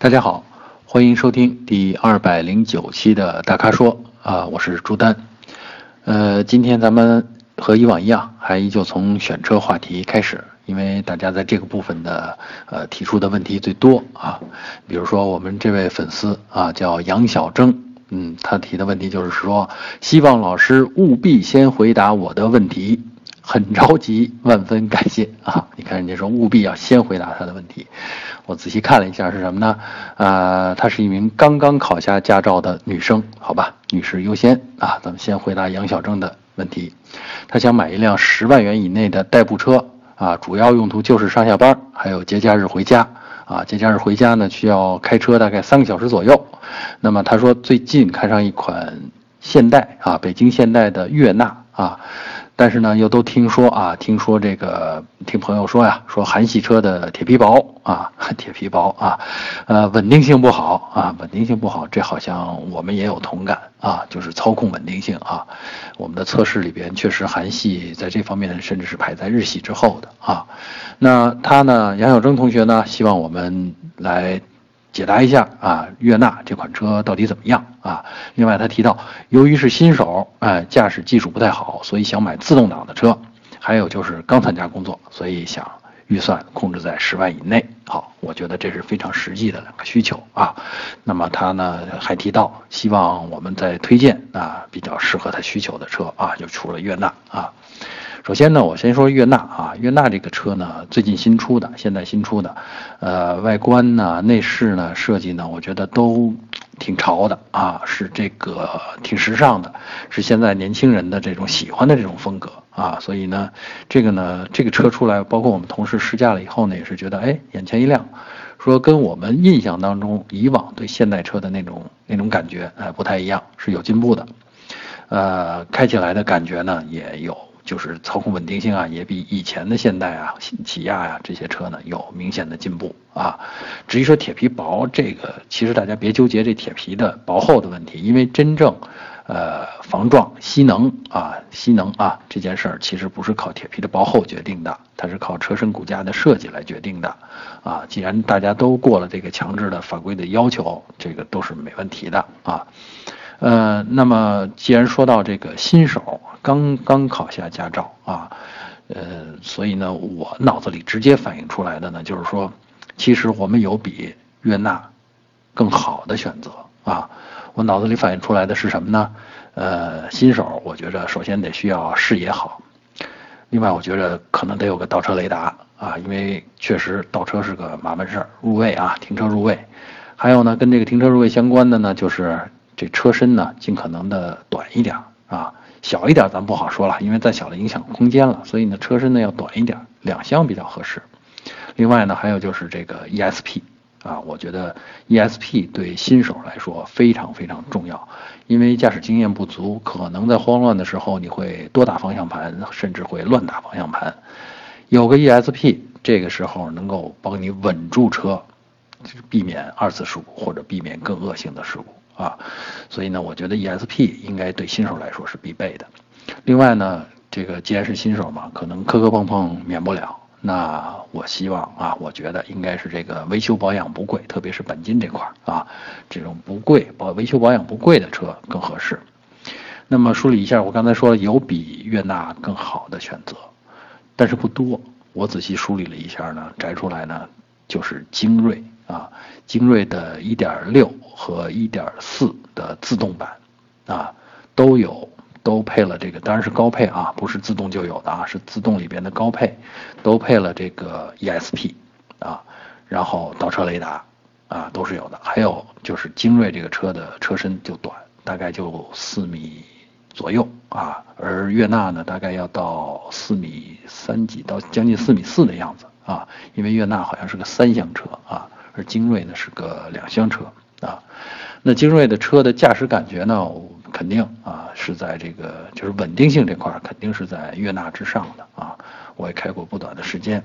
大家好，欢迎收听第二百零九期的大咖说啊，我是朱丹。呃，今天咱们和以往一样，还依旧从选车话题开始，因为大家在这个部分的呃提出的问题最多啊。比如说我们这位粉丝啊，叫杨小征，嗯，他提的问题就是说，希望老师务必先回答我的问题。很着急，万分感谢啊！你看人家说务必要先回答他的问题，我仔细看了一下是什么呢？呃，她是一名刚刚考下驾照的女生，好吧，女士优先啊！咱们先回答杨小正的问题，她想买一辆十万元以内的代步车啊，主要用途就是上下班，还有节假日回家啊。节假日回家呢，需要开车大概三个小时左右。那么她说最近看上一款现代啊，北京现代的悦纳啊。但是呢，又都听说啊，听说这个听朋友说呀，说韩系车的铁皮薄啊，铁皮薄啊，呃，稳定性不好啊，稳定性不好，这好像我们也有同感啊，就是操控稳定性啊，我们的测试里边确实韩系在这方面甚至是排在日系之后的啊。那他呢，杨小征同学呢，希望我们来。解答一下啊，悦纳这款车到底怎么样啊？另外，他提到，由于是新手，哎，驾驶技术不太好，所以想买自动挡的车。还有就是刚参加工作，所以想预算控制在十万以内。好，我觉得这是非常实际的两个需求啊。那么他呢还提到，希望我们再推荐啊比较适合他需求的车啊，就除了悦纳啊。首先呢，我先说悦纳啊，悦纳这个车呢，最近新出的，现在新出的，呃，外观呢、内饰呢、设计呢，我觉得都挺潮的啊，是这个挺时尚的，是现在年轻人的这种喜欢的这种风格啊，所以呢，这个呢，这个车出来，包括我们同事试驾了以后呢，也是觉得哎，眼前一亮，说跟我们印象当中以往对现代车的那种那种感觉哎不太一样，是有进步的，呃，开起来的感觉呢也有。就是操控稳定性啊，也比以前的现代啊、起亚呀这些车呢有明显的进步啊。至于说铁皮薄这个，其实大家别纠结这铁皮的薄厚的问题，因为真正，呃，防撞、吸能啊、吸能啊这件事儿，其实不是靠铁皮的薄厚决定的，它是靠车身骨架的设计来决定的啊。既然大家都过了这个强制的法规的要求，这个都是没问题的啊。呃，那么既然说到这个新手刚刚考下驾照啊，呃，所以呢，我脑子里直接反映出来的呢，就是说，其实我们有比悦纳更好的选择啊。我脑子里反映出来的是什么呢？呃，新手我觉着首先得需要视野好，另外我觉着可能得有个倒车雷达啊，因为确实倒车是个麻烦事儿，入位啊，停车入位，还有呢，跟这个停车入位相关的呢，就是。这车身呢，尽可能的短一点啊，小一点咱不好说了，因为再小了影响空间了，所以呢，车身呢要短一点，两厢比较合适。另外呢，还有就是这个 ESP 啊，我觉得 ESP 对新手来说非常非常重要，因为驾驶经验不足，可能在慌乱的时候你会多打方向盘，甚至会乱打方向盘。有个 ESP，这个时候能够帮你稳住车，避免二次事故或者避免更恶性的事故。啊，所以呢，我觉得 ESP 应该对新手来说是必备的。另外呢，这个既然是新手嘛，可能磕磕碰碰免不了。那我希望啊，我觉得应该是这个维修保养不贵，特别是钣金这块啊，这种不贵保维修保养不贵的车更合适。那么梳理一下，我刚才说了有比悦纳更好的选择，但是不多。我仔细梳理了一下呢，摘出来呢就是精锐。啊，精锐的1.6和1.4的自动版，啊，都有，都配了这个，当然是高配啊，不是自动就有的啊，是自动里边的高配，都配了这个 ESP，啊，然后倒车雷达，啊，都是有的。还有就是精锐这个车的车身就短，大概就四米左右啊，而悦纳呢，大概要到四米三几到将近四米四的样子啊，因为悦纳好像是个三厢车啊。而精锐呢是个两厢车啊，那精锐的车的驾驶感觉呢，肯定啊是在这个就是稳定性这块肯定是在悦纳之上的啊。我也开过不短的时间，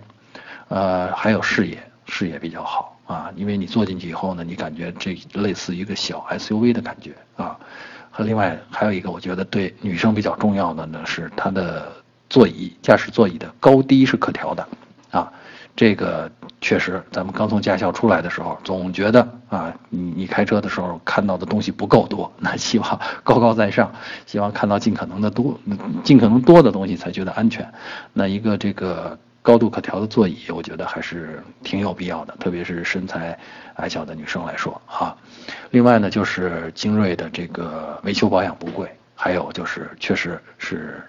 呃，还有视野，视野比较好啊，因为你坐进去以后呢，你感觉这类似一个小 SUV 的感觉啊。和另外还有一个，我觉得对女生比较重要的呢是它的座椅，驾驶座椅的高低是可调的啊。这个确实，咱们刚从驾校出来的时候，总觉得啊，你你开车的时候看到的东西不够多，那希望高高在上，希望看到尽可能的多，尽可能多的东西才觉得安全。那一个这个高度可调的座椅，我觉得还是挺有必要的，特别是身材矮小的女生来说啊。另外呢，就是精锐的这个维修保养不贵，还有就是确实是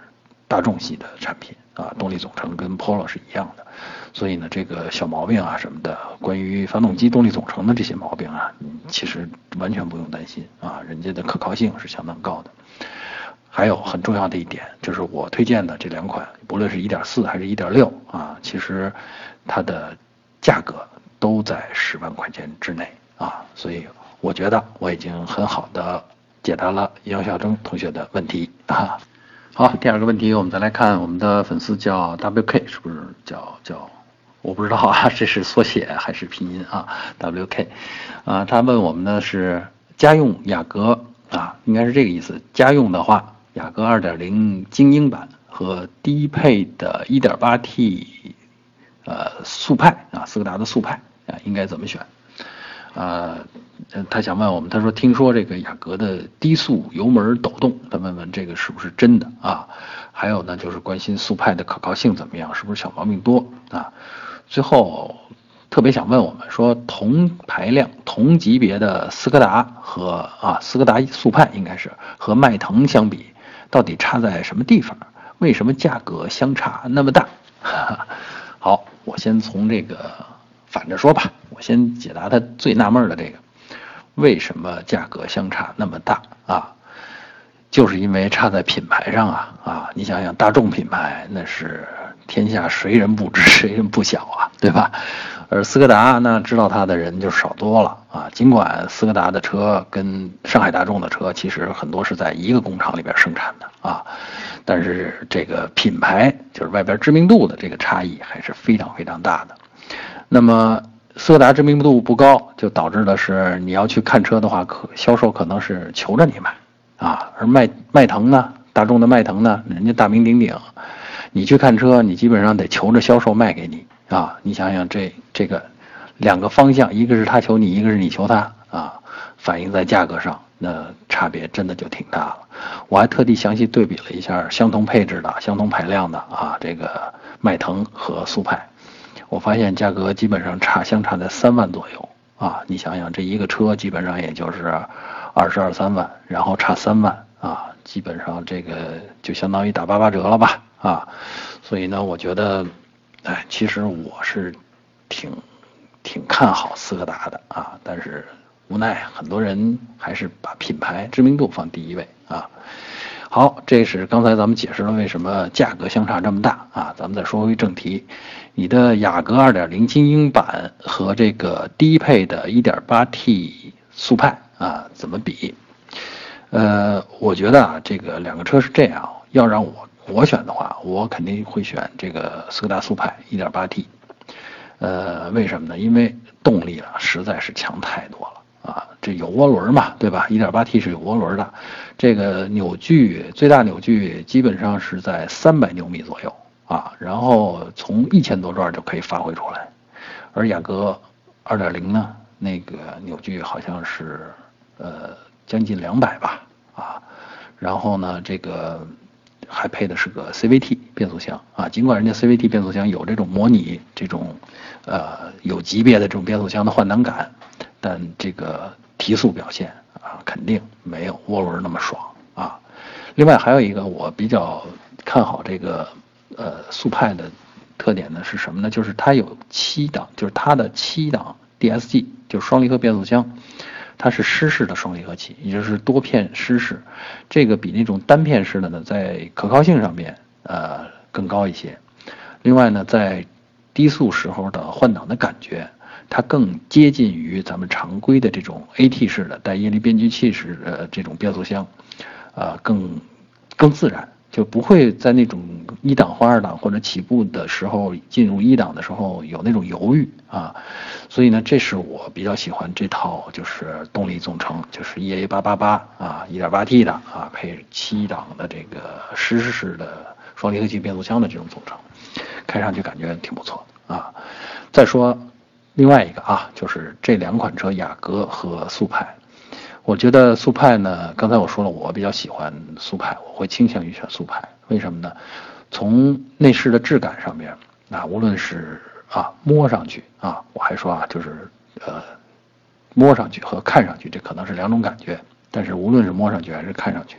大众系的产品啊，动力总成跟 Polo 是一样的。所以呢，这个小毛病啊什么的，关于发动机动力总成的这些毛病啊，其实完全不用担心啊，人家的可靠性是相当高的。还有很重要的一点，就是我推荐的这两款，不论是一点四还是一点六啊，其实它的价格都在十万块钱之内啊，所以我觉得我已经很好的解答了杨晓征同学的问题啊。好，第二个问题，我们再来看我们的粉丝叫 WK，是不是叫叫？我不知道啊，这是缩写还是拼音啊？WK，啊，他问我们呢是家用雅阁啊，应该是这个意思。家用的话，雅阁2.0精英版和低配的 1.8T，呃，速派啊，斯柯达的速派啊，应该怎么选？啊，他想问我们，他说听说这个雅阁的低速油门抖动，他问问这个是不是真的啊？还有呢，就是关心速派的可靠性怎么样，是不是小毛病多啊？最后，特别想问我们说，同排量、同级别的斯柯达和啊斯柯达速派应该是和迈腾相比，到底差在什么地方？为什么价格相差那么大？好，我先从这个反着说吧，我先解答他最纳闷的这个，为什么价格相差那么大啊？就是因为差在品牌上啊啊！你想想，大众品牌那是。天下谁人不知，谁人不晓啊，对吧？而斯柯达那知道它的人就少多了啊。尽管斯柯达的车跟上海大众的车其实很多是在一个工厂里边生产的啊，但是这个品牌就是外边知名度的这个差异还是非常非常大的。那么斯柯达知名度不高，就导致的是你要去看车的话，可销售可能是求着你买啊。而迈迈腾呢，大众的迈腾呢，人家大名鼎鼎。你去看车，你基本上得求着销售卖给你啊！你想想这这个两个方向，一个是他求你，一个是你求他啊，反映在价格上，那差别真的就挺大了。我还特地详细对比了一下相同配置的、相同排量的啊，这个迈腾和速派，我发现价格基本上差相差在三万左右啊！你想想这一个车基本上也就是二十二三万，然后差三万啊，基本上这个就相当于打八八折了吧？啊，所以呢，我觉得，哎，其实我是挺挺看好斯柯达的啊，但是无奈很多人还是把品牌知名度放第一位啊。好，这是刚才咱们解释了为什么价格相差这么大啊。咱们再说回正题，你的雅阁2.0精英版和这个低配的 1.8T 速派啊怎么比？呃，我觉得啊，这个两个车是这样，要让我。我选的话，我肯定会选这个斯柯达速派 1.8T，呃，为什么呢？因为动力啊实在是强太多了啊，这有涡轮嘛，对吧？1.8T 是有涡轮的，这个扭矩最大扭矩基本上是在300牛米左右啊，然后从一千多转就可以发挥出来，而雅阁2.0呢，那个扭矩好像是呃将近200吧啊，然后呢这个。还配的是个 CVT 变速箱啊，尽管人家 CVT 变速箱有这种模拟这种，呃，有级别的这种变速箱的换挡感，但这个提速表现啊，肯定没有涡轮那么爽啊。另外还有一个我比较看好这个呃速派的特点呢是什么呢？就是它有七档，就是它的七档 DSG 就是双离合变速箱。它是湿式的双离合器，也就是多片湿式，这个比那种单片式的呢，在可靠性上面呃更高一些。另外呢，在低速时候的换挡的感觉，它更接近于咱们常规的这种 AT 式的带液力变矩器式的这种变速箱，啊，更更自然。就不会在那种一档或二档或者起步的时候进入一档的时候有那种犹豫啊，所以呢，这是我比较喜欢这套就是动力总成，就是 EA 八八八啊，1.8T 的啊，配七档的这个湿式的双离合器变速箱的这种总成，开上去感觉挺不错啊。再说另外一个啊，就是这两款车雅阁和速派，我觉得速派呢，刚才我说了，我比较喜欢速派，我会倾向于选速派，为什么呢？从内饰的质感上面啊，无论是啊摸上去啊，我还说啊，就是呃摸上去和看上去这可能是两种感觉，但是无论是摸上去还是看上去，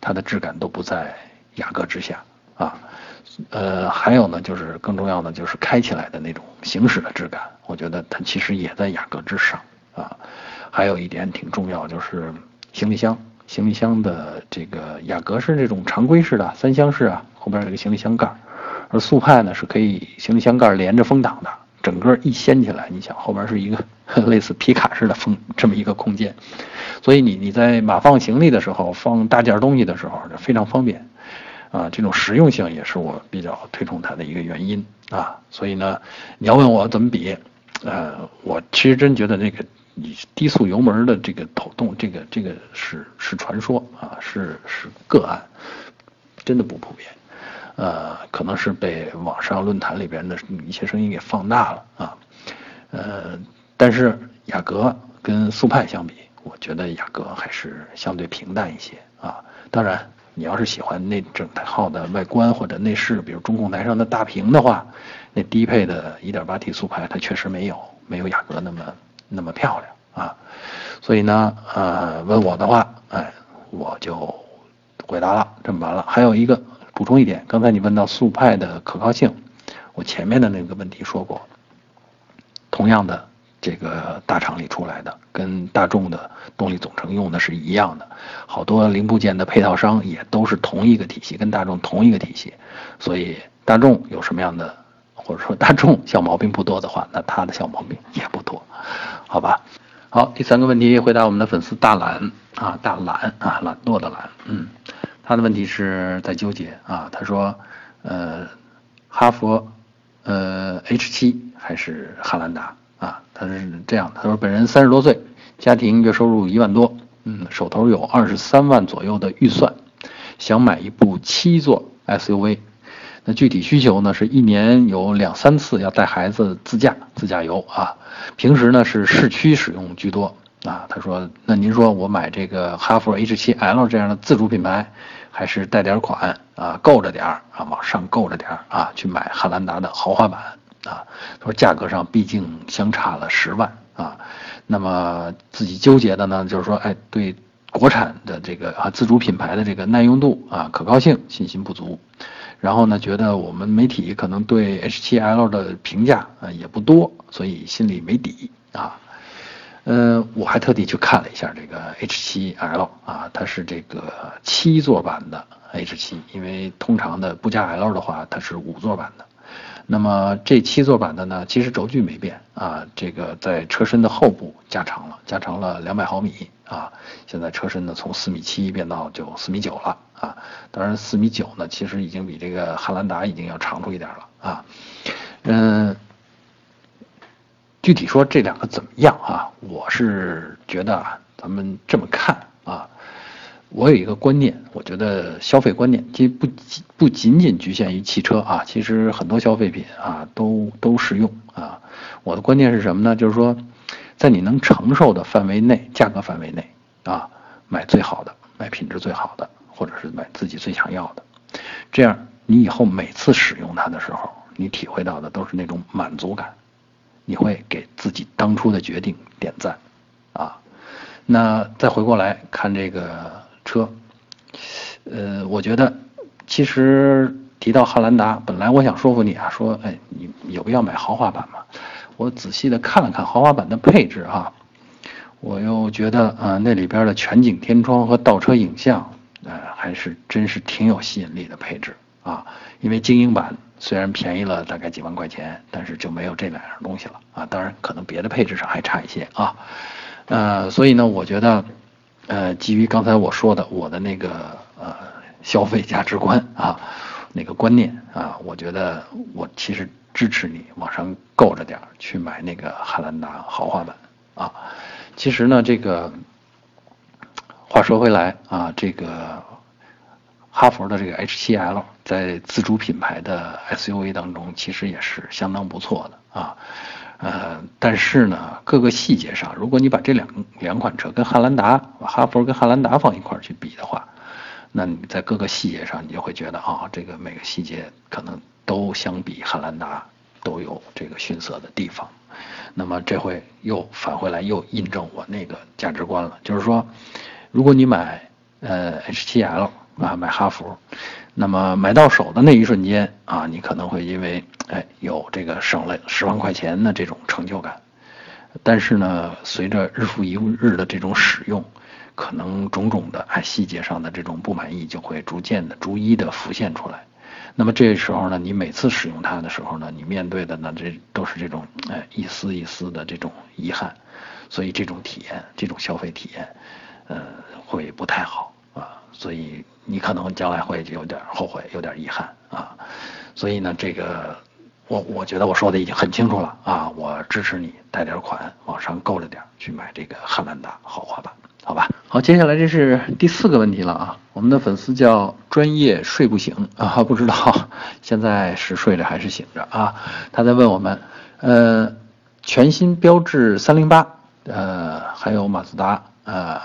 它的质感都不在雅阁之下啊。呃，还有呢，就是更重要的就是开起来的那种行驶的质感，我觉得它其实也在雅阁之上啊。还有一点挺重要，就是行李箱，行李箱的这个雅阁是这种常规式的三厢式啊，后边有个行李箱盖，而速派呢是可以行李箱盖连着风挡的，整个一掀起来，你想后边是一个类似皮卡式的风这么一个空间，所以你你在码放行李的时候，放大件东西的时候就非常方便。啊，这种实用性也是我比较推崇它的一个原因啊，所以呢，你要问我怎么比，呃，我其实真觉得那个你低速油门的这个抖动，这个这个是是传说啊，是是个案，真的不普遍，呃，可能是被网上论坛里边的一些声音给放大了啊，呃，但是雅阁跟速派相比，我觉得雅阁还是相对平淡一些啊，当然。你要是喜欢那整套的外观或者内饰，比如中控台上的大屏的话，那低配的 1.8T 速派它确实没有没有雅阁那么那么漂亮啊。所以呢，呃，问我的话，哎，我就回答了，这么完了。还有一个补充一点，刚才你问到速派的可靠性，我前面的那个问题说过，同样的。这个大厂里出来的，跟大众的动力总成用的是一样的，好多零部件的配套商也都是同一个体系，跟大众同一个体系，所以大众有什么样的，或者说大众小毛病不多的话，那它的小毛病也不多，好吧？好，第三个问题回答我们的粉丝大懒啊，大懒啊，懒惰的懒，嗯，他的问题是在纠结啊，他说，呃，哈佛，呃，H7 还是汉兰达？啊，他是这样的，他说本人三十多岁，家庭月收入一万多，嗯，手头有二十三万左右的预算，想买一部七座 SUV，那具体需求呢是一年有两三次要带孩子自驾自驾游啊，平时呢是市区使用居多啊。他说，那您说我买这个哈弗 H7L 这样的自主品牌，还是贷点款啊，够着点儿啊，往上够着点儿啊，去买汉兰达的豪华版？啊，他说价格上毕竟相差了十万啊，那么自己纠结的呢，就是说，哎，对国产的这个啊自主品牌的这个耐用度啊可靠性信心不足，然后呢，觉得我们媒体可能对 H7L 的评价啊也不多，所以心里没底啊。呃，我还特地去看了一下这个 H7L 啊，它是这个七座版的 H7，因为通常的不加 L 的话，它是五座版的。那么这七座版的呢，其实轴距没变啊，这个在车身的后部加长了，加长了两百毫米啊。现在车身呢从四米七变到就四米九了啊。当然四米九呢，其实已经比这个汉兰达已经要长出一点了啊。嗯，具体说这两个怎么样啊？我是觉得啊，咱们这么看啊。我有一个观念，我觉得消费观念其实不不仅仅局限于汽车啊，其实很多消费品啊都都适用啊。我的观念是什么呢？就是说，在你能承受的范围内，价格范围内啊，买最好的，买品质最好的，或者是买自己最想要的，这样你以后每次使用它的时候，你体会到的都是那种满足感，你会给自己当初的决定点赞啊。那再回过来看这个。车，呃，我觉得其实提到汉兰达，本来我想说服你啊，说，哎，你有必要买豪华版吗？我仔细的看了看豪华版的配置哈，我又觉得啊，那里边的全景天窗和倒车影像，呃，还是真是挺有吸引力的配置啊。因为精英版虽然便宜了大概几万块钱，但是就没有这两样东西了啊。当然，可能别的配置上还差一些啊。呃，所以呢，我觉得。呃，基于刚才我说的我的那个呃消费价值观啊，那个观念啊，我觉得我其实支持你往上够着点儿去买那个汉兰达豪华版啊。其实呢，这个话说回来啊，这个哈弗的这个 H7L 在自主品牌的 SUV 当中，其实也是相当不错的啊。呃，但是呢，各个细节上，如果你把这两两款车跟汉兰达、把哈弗跟汉兰达放一块儿去比的话，那你在各个细节上，你就会觉得啊，这个每个细节可能都相比汉兰达都有这个逊色的地方。那么这回又返回来，又印证我那个价值观了，就是说，如果你买呃 H7L 啊，买哈弗。那么买到手的那一瞬间啊，你可能会因为哎有这个省了十万块钱的这种成就感，但是呢，随着日复一日的这种使用，可能种种的哎细节上的这种不满意就会逐渐的、逐一的浮现出来。那么这时候呢，你每次使用它的时候呢，你面对的呢这都是这种哎一丝一丝的这种遗憾，所以这种体验、这种消费体验，呃，会不太好啊，所以。你可能将来会有点后悔，有点遗憾啊，所以呢，这个我我觉得我说的已经很清楚了啊，我支持你贷点款，往上够着点去买这个汉兰达豪华版，好吧？好，接下来这是第四个问题了啊，我们的粉丝叫专业睡不醒啊，不知道 现在是睡着还是醒着啊？他在问我们，呃，全新标致三零八，呃，还有马自达，呃，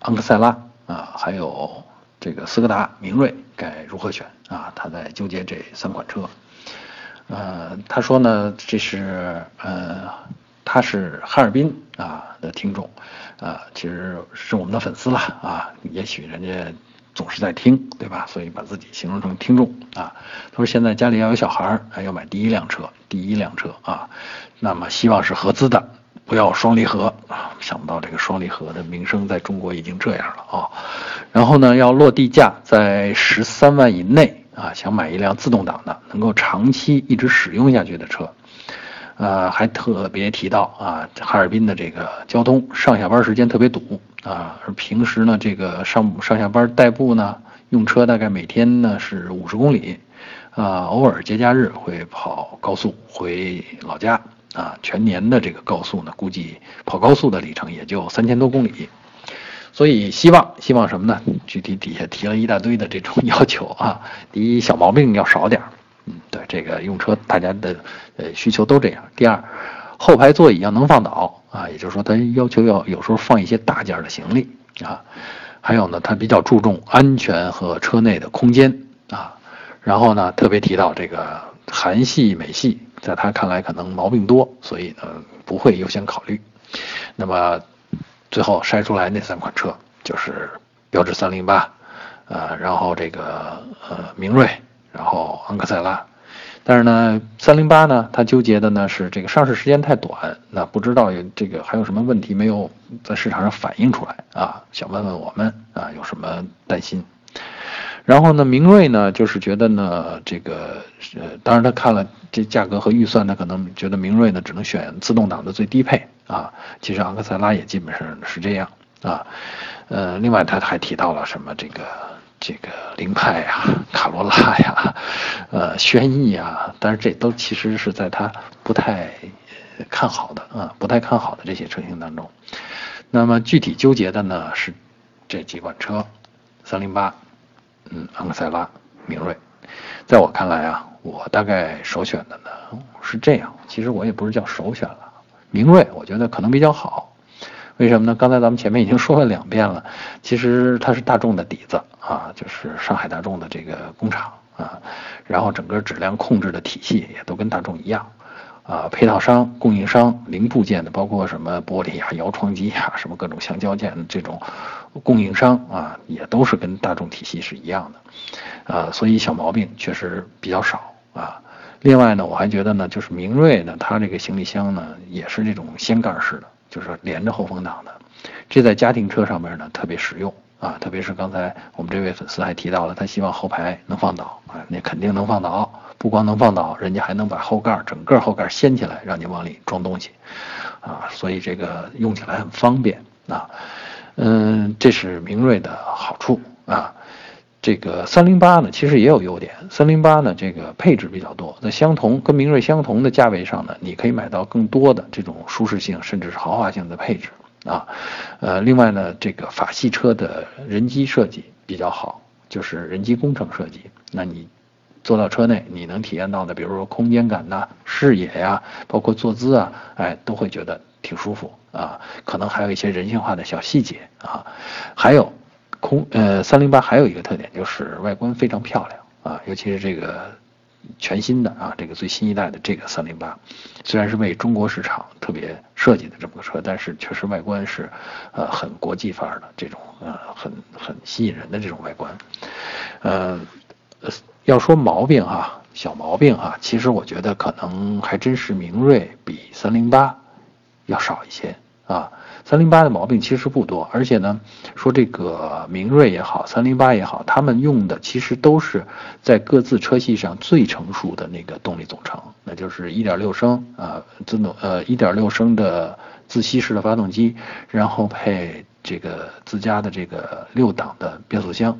昂克赛拉啊，还有。这个斯柯达明锐该如何选啊？他在纠结这三款车。呃，他说呢，这是呃，他是哈尔滨啊的听众，啊，其实是我们的粉丝了啊。也许人家总是在听，对吧？所以把自己形容成听众啊。他说现在家里要有小孩儿，要买第一辆车，第一辆车啊，那么希望是合资的。不要双离合啊！想不到这个双离合的名声在中国已经这样了啊！然后呢，要落地价在十三万以内啊，想买一辆自动挡的，能够长期一直使用下去的车。呃，还特别提到啊，哈尔滨的这个交通上下班时间特别堵啊，而平时呢，这个上上下班代步呢，用车大概每天呢是五十公里，啊，偶尔节假日会跑高速回老家。啊，全年的这个高速呢，估计跑高速的里程也就三千多公里，所以希望希望什么呢？具体底下提了一大堆的这种 要求啊。第一，小毛病要少点儿，嗯，对，这个用车大家的呃需求都这样。第二，后排座椅要能放倒啊，也就是说他要求要有时候放一些大件的行李啊。还有呢，他比较注重安全和车内的空间啊。然后呢，特别提到这个韩系美系。在他看来，可能毛病多，所以呢不会优先考虑。那么最后筛出来那三款车就是标致三零八，呃，然后这个呃明锐，然后昂克赛拉。但是呢，三零八呢，他纠结的呢是这个上市时间太短，那不知道有这个还有什么问题没有在市场上反映出来啊？想问问我们啊，有什么担心？然后呢，明锐呢，就是觉得呢，这个呃，当然他看了这价格和预算，他可能觉得明锐呢只能选自动挡的最低配啊。其实昂克赛拉也基本上是这样啊。呃，另外他还提到了什么这个这个凌派呀、卡罗拉呀、呃轩逸呀，但是这都其实是在他不太看好的啊，不太看好的这些车型当中。那么具体纠结的呢是这几款车，三零八。嗯，昂克赛拉、明锐，在我看来啊，我大概首选的呢是这样。其实我也不是叫首选了，明锐我觉得可能比较好。为什么呢？刚才咱们前面已经说了两遍了，其实它是大众的底子啊，就是上海大众的这个工厂啊，然后整个质量控制的体系也都跟大众一样。啊，配套商、供应商、零部件的，包括什么玻璃啊、摇窗机啊，什么各种橡胶件这种供应商啊，也都是跟大众体系是一样的，啊，所以小毛病确实比较少啊。另外呢，我还觉得呢，就是明锐呢，它这个行李箱呢，也是这种掀盖式的，就是连着后风挡的，这在家庭车上面呢特别实用啊，特别是刚才我们这位粉丝还提到了，他希望后排能放倒啊，那肯定能放倒。不光能放倒，人家还能把后盖整个后盖掀起来，让你往里装东西，啊，所以这个用起来很方便啊。嗯，这是明锐的好处啊。这个三零八呢，其实也有优点。三零八呢，这个配置比较多，在相同跟明锐相同的价位上呢，你可以买到更多的这种舒适性甚至是豪华性的配置啊。呃，另外呢，这个法系车的人机设计比较好。就是人机工程设计。那你坐到车内，你能体验到的，比如说空间感呐、视野呀，包括坐姿啊，哎，都会觉得挺舒服啊。可能还有一些人性化的小细节啊。还有空呃，三零八还有一个特点就是外观非常漂亮啊，尤其是这个。全新的啊，这个最新一代的这个三零八，虽然是为中国市场特别设计的这么个车，但是确实外观是，呃，很国际范儿的这种，呃，很很吸引人的这种外观。呃，要说毛病哈，小毛病哈，其实我觉得可能还真是明锐比三零八要少一些啊。三零八的毛病其实不多，而且呢，说这个明锐也好，三零八也好，他们用的其实都是在各自车系上最成熟的那个动力总成，那就是一点六升啊自动呃一点六升的自吸式的发动机，然后配这个自家的这个六档的变速箱，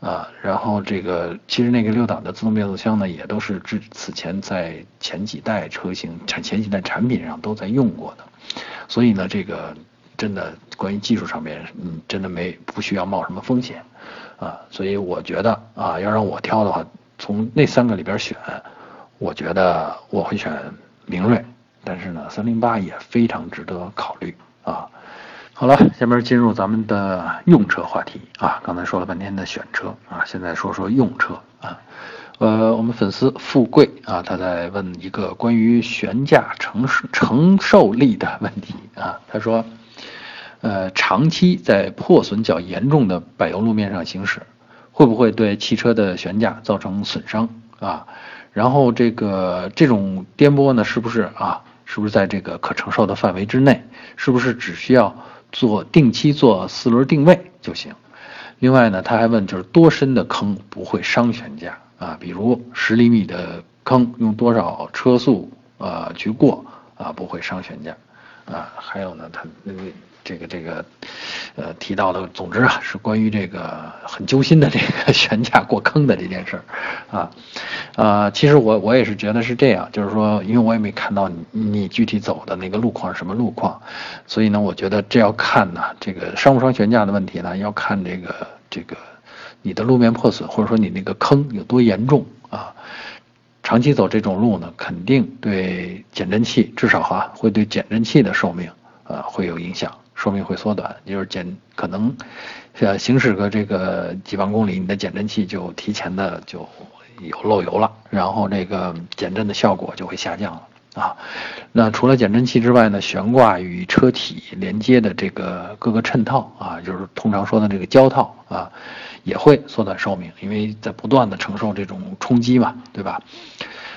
啊，然后这个其实那个六档的自动变速箱呢，也都是之此前在前几代车型产前几代产品上都在用过的，所以呢这个。真的，关于技术上面，嗯，真的没不需要冒什么风险，啊，所以我觉得啊，要让我挑的话，从那三个里边选，我觉得我会选明锐，但是呢，三零八也非常值得考虑啊。好了，下面进入咱们的用车话题啊，刚才说了半天的选车啊，现在说说用车啊，呃，我们粉丝富贵啊，他在问一个关于悬架承受承受力的问题啊，他说。呃，长期在破损较严重的柏油路面上行驶，会不会对汽车的悬架造成损伤啊？然后这个这种颠簸呢，是不是啊？是不是在这个可承受的范围之内？是不是只需要做定期做四轮定位就行？另外呢，他还问，就是多深的坑不会伤悬架啊？比如十厘米的坑，用多少车速啊去过啊不会伤悬架啊？还有呢，他那个。这个这个，呃，提到的，总之啊，是关于这个很揪心的这个悬架过坑的这件事儿，啊，啊，其实我我也是觉得是这样，就是说，因为我也没看到你你具体走的那个路况是什么路况，所以呢，我觉得这要看呢，这个伤不伤悬架的问题呢，要看这个这个你的路面破损或者说你那个坑有多严重啊，长期走这种路呢，肯定对减震器至少哈会对减震器的寿命啊会有影响。寿命会缩短，就是减可能，呃，行驶个这个几万公里，你的减震器就提前的就有漏油了，然后这个减震的效果就会下降了啊。那除了减震器之外呢，悬挂与车体连接的这个各个衬套啊，就是通常说的这个胶套啊，也会缩短寿命，因为在不断的承受这种冲击嘛，对吧？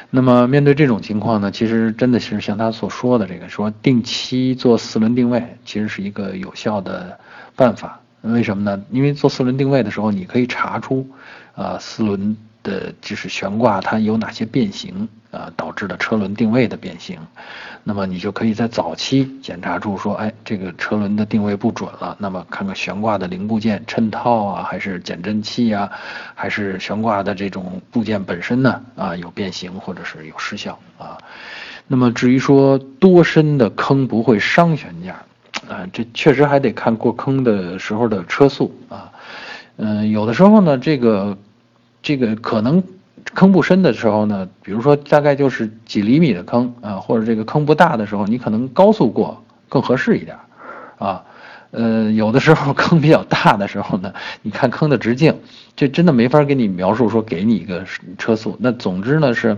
那么面对这种情况呢，其实真的是像他所说的这个，说定期做四轮定位，其实是一个有效的办法。为什么呢？因为做四轮定位的时候，你可以查出，呃，四轮。的就是悬挂它有哪些变形啊导致的车轮定位的变形，那么你就可以在早期检查出说，哎，这个车轮的定位不准了，那么看看悬挂的零部件衬套啊，还是减震器啊，还是悬挂的这种部件本身呢啊有变形或者是有失效啊。那么至于说多深的坑不会伤悬架啊，这确实还得看过坑的时候的车速啊，嗯，有的时候呢这个。这个可能坑不深的时候呢，比如说大概就是几厘米的坑啊，或者这个坑不大的时候，你可能高速过更合适一点，啊，呃，有的时候坑比较大的时候呢，你看坑的直径，这真的没法给你描述说给你一个车速。那总之呢是，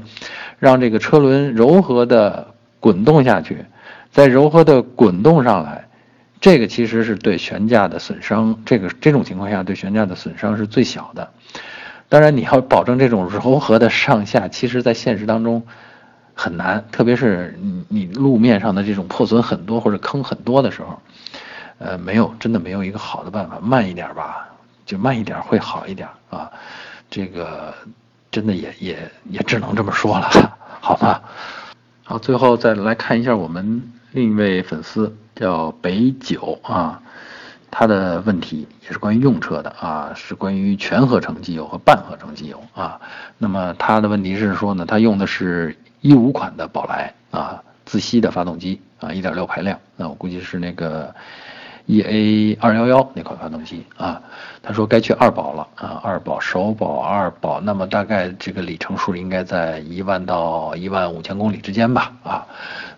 让这个车轮柔和的滚动下去，再柔和的滚动上来，这个其实是对悬架的损伤，这个这种情况下对悬架的损伤是最小的。当然，你要保证这种柔和的上下，其实，在现实当中很难，特别是你路面上的这种破损很多或者坑很多的时候，呃，没有真的没有一个好的办法，慢一点吧，就慢一点会好一点啊。这个真的也也也只能这么说了，好吗？好，最后再来看一下我们另一位粉丝叫北九啊。他的问题也是关于用车的啊，是关于全合成机油和半合成机油啊。那么他的问题是说呢，他用的是一五款的宝来啊，自吸的发动机啊，一点六排量。那我估计是那个 EA 二幺幺那款发动机啊，他说该去二保了啊，二保首保二保，那么大概这个里程数应该在一万到一万五千公里之间吧啊，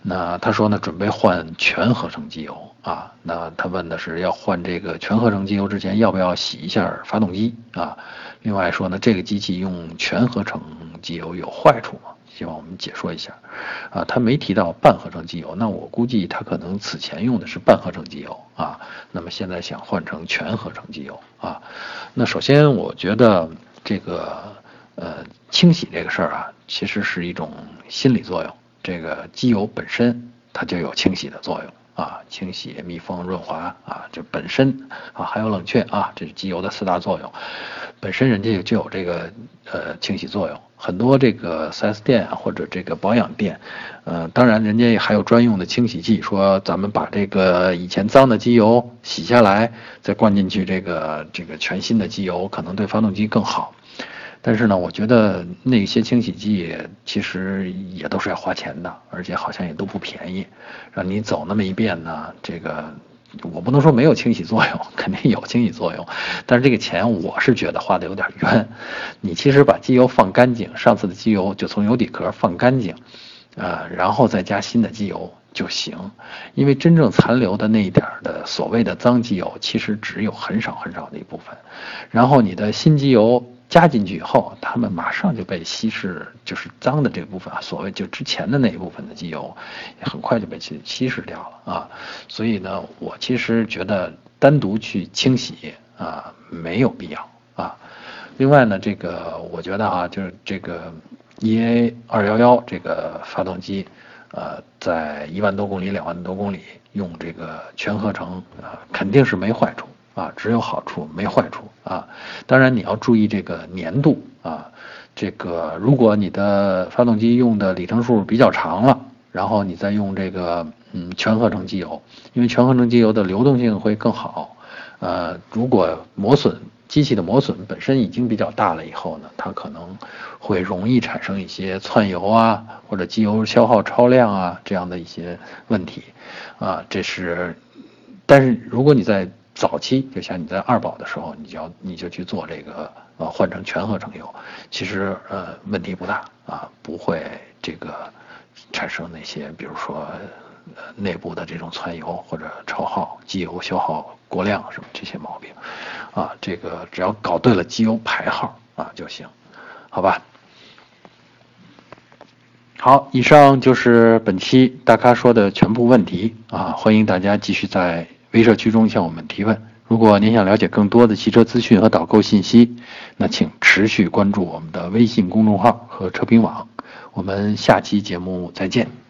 那他说呢准备换全合成机油啊，那他问的是要换这个全合成机油之前要不要洗一下发动机啊？另外说呢这个机器用全合成机油有坏处吗？希望我们解说一下，啊，他没提到半合成机油，那我估计他可能此前用的是半合成机油啊，那么现在想换成全合成机油啊，那首先我觉得这个呃清洗这个事儿啊，其实是一种心理作用，这个机油本身它就有清洗的作用。啊，清洗、密封、润滑啊，这本身啊还有冷却啊，这是机油的四大作用，本身人家就有这个呃清洗作用。很多这个 4S 店或者这个保养店，呃，当然人家还有专用的清洗剂，说咱们把这个以前脏的机油洗下来，再灌进去这个这个全新的机油，可能对发动机更好。但是呢，我觉得那些清洗剂其实也都是要花钱的，而且好像也都不便宜。让你走那么一遍呢，这个我不能说没有清洗作用，肯定有清洗作用。但是这个钱我是觉得花的有点冤。你其实把机油放干净，上次的机油就从油底壳放干净，呃，然后再加新的机油就行。因为真正残留的那一点的所谓的脏机油，其实只有很少很少的一部分。然后你的新机油。加进去以后，它们马上就被稀释，就是脏的这部分啊，所谓就之前的那一部分的机油，也很快就被稀稀释掉了啊。所以呢，我其实觉得单独去清洗啊没有必要啊。另外呢，这个我觉得啊，就是这个 EA 二幺幺这个发动机，呃，在一万多公里、两万多公里用这个全合成啊，肯定是没坏处。啊，只有好处没坏处啊！当然你要注意这个粘度啊，这个如果你的发动机用的里程数比较长了，然后你再用这个嗯全合成机油，因为全合成机油的流动性会更好。呃，如果磨损机器的磨损本身已经比较大了以后呢，它可能会容易产生一些窜油啊，或者机油消耗超量啊这样的一些问题啊。这是，但是如果你在早期就像你在二保的时候，你就要你就去做这个呃换成全合成油，其实呃问题不大啊，不会这个产生那些比如说内部的这种窜油或者超耗机油消耗过量什么这些毛病啊，这个只要搞对了机油排号啊就行，好吧？好，以上就是本期大咖说的全部问题啊，欢迎大家继续在。微社区中向我们提问。如果您想了解更多的汽车资讯和导购信息，那请持续关注我们的微信公众号和车评网。我们下期节目再见。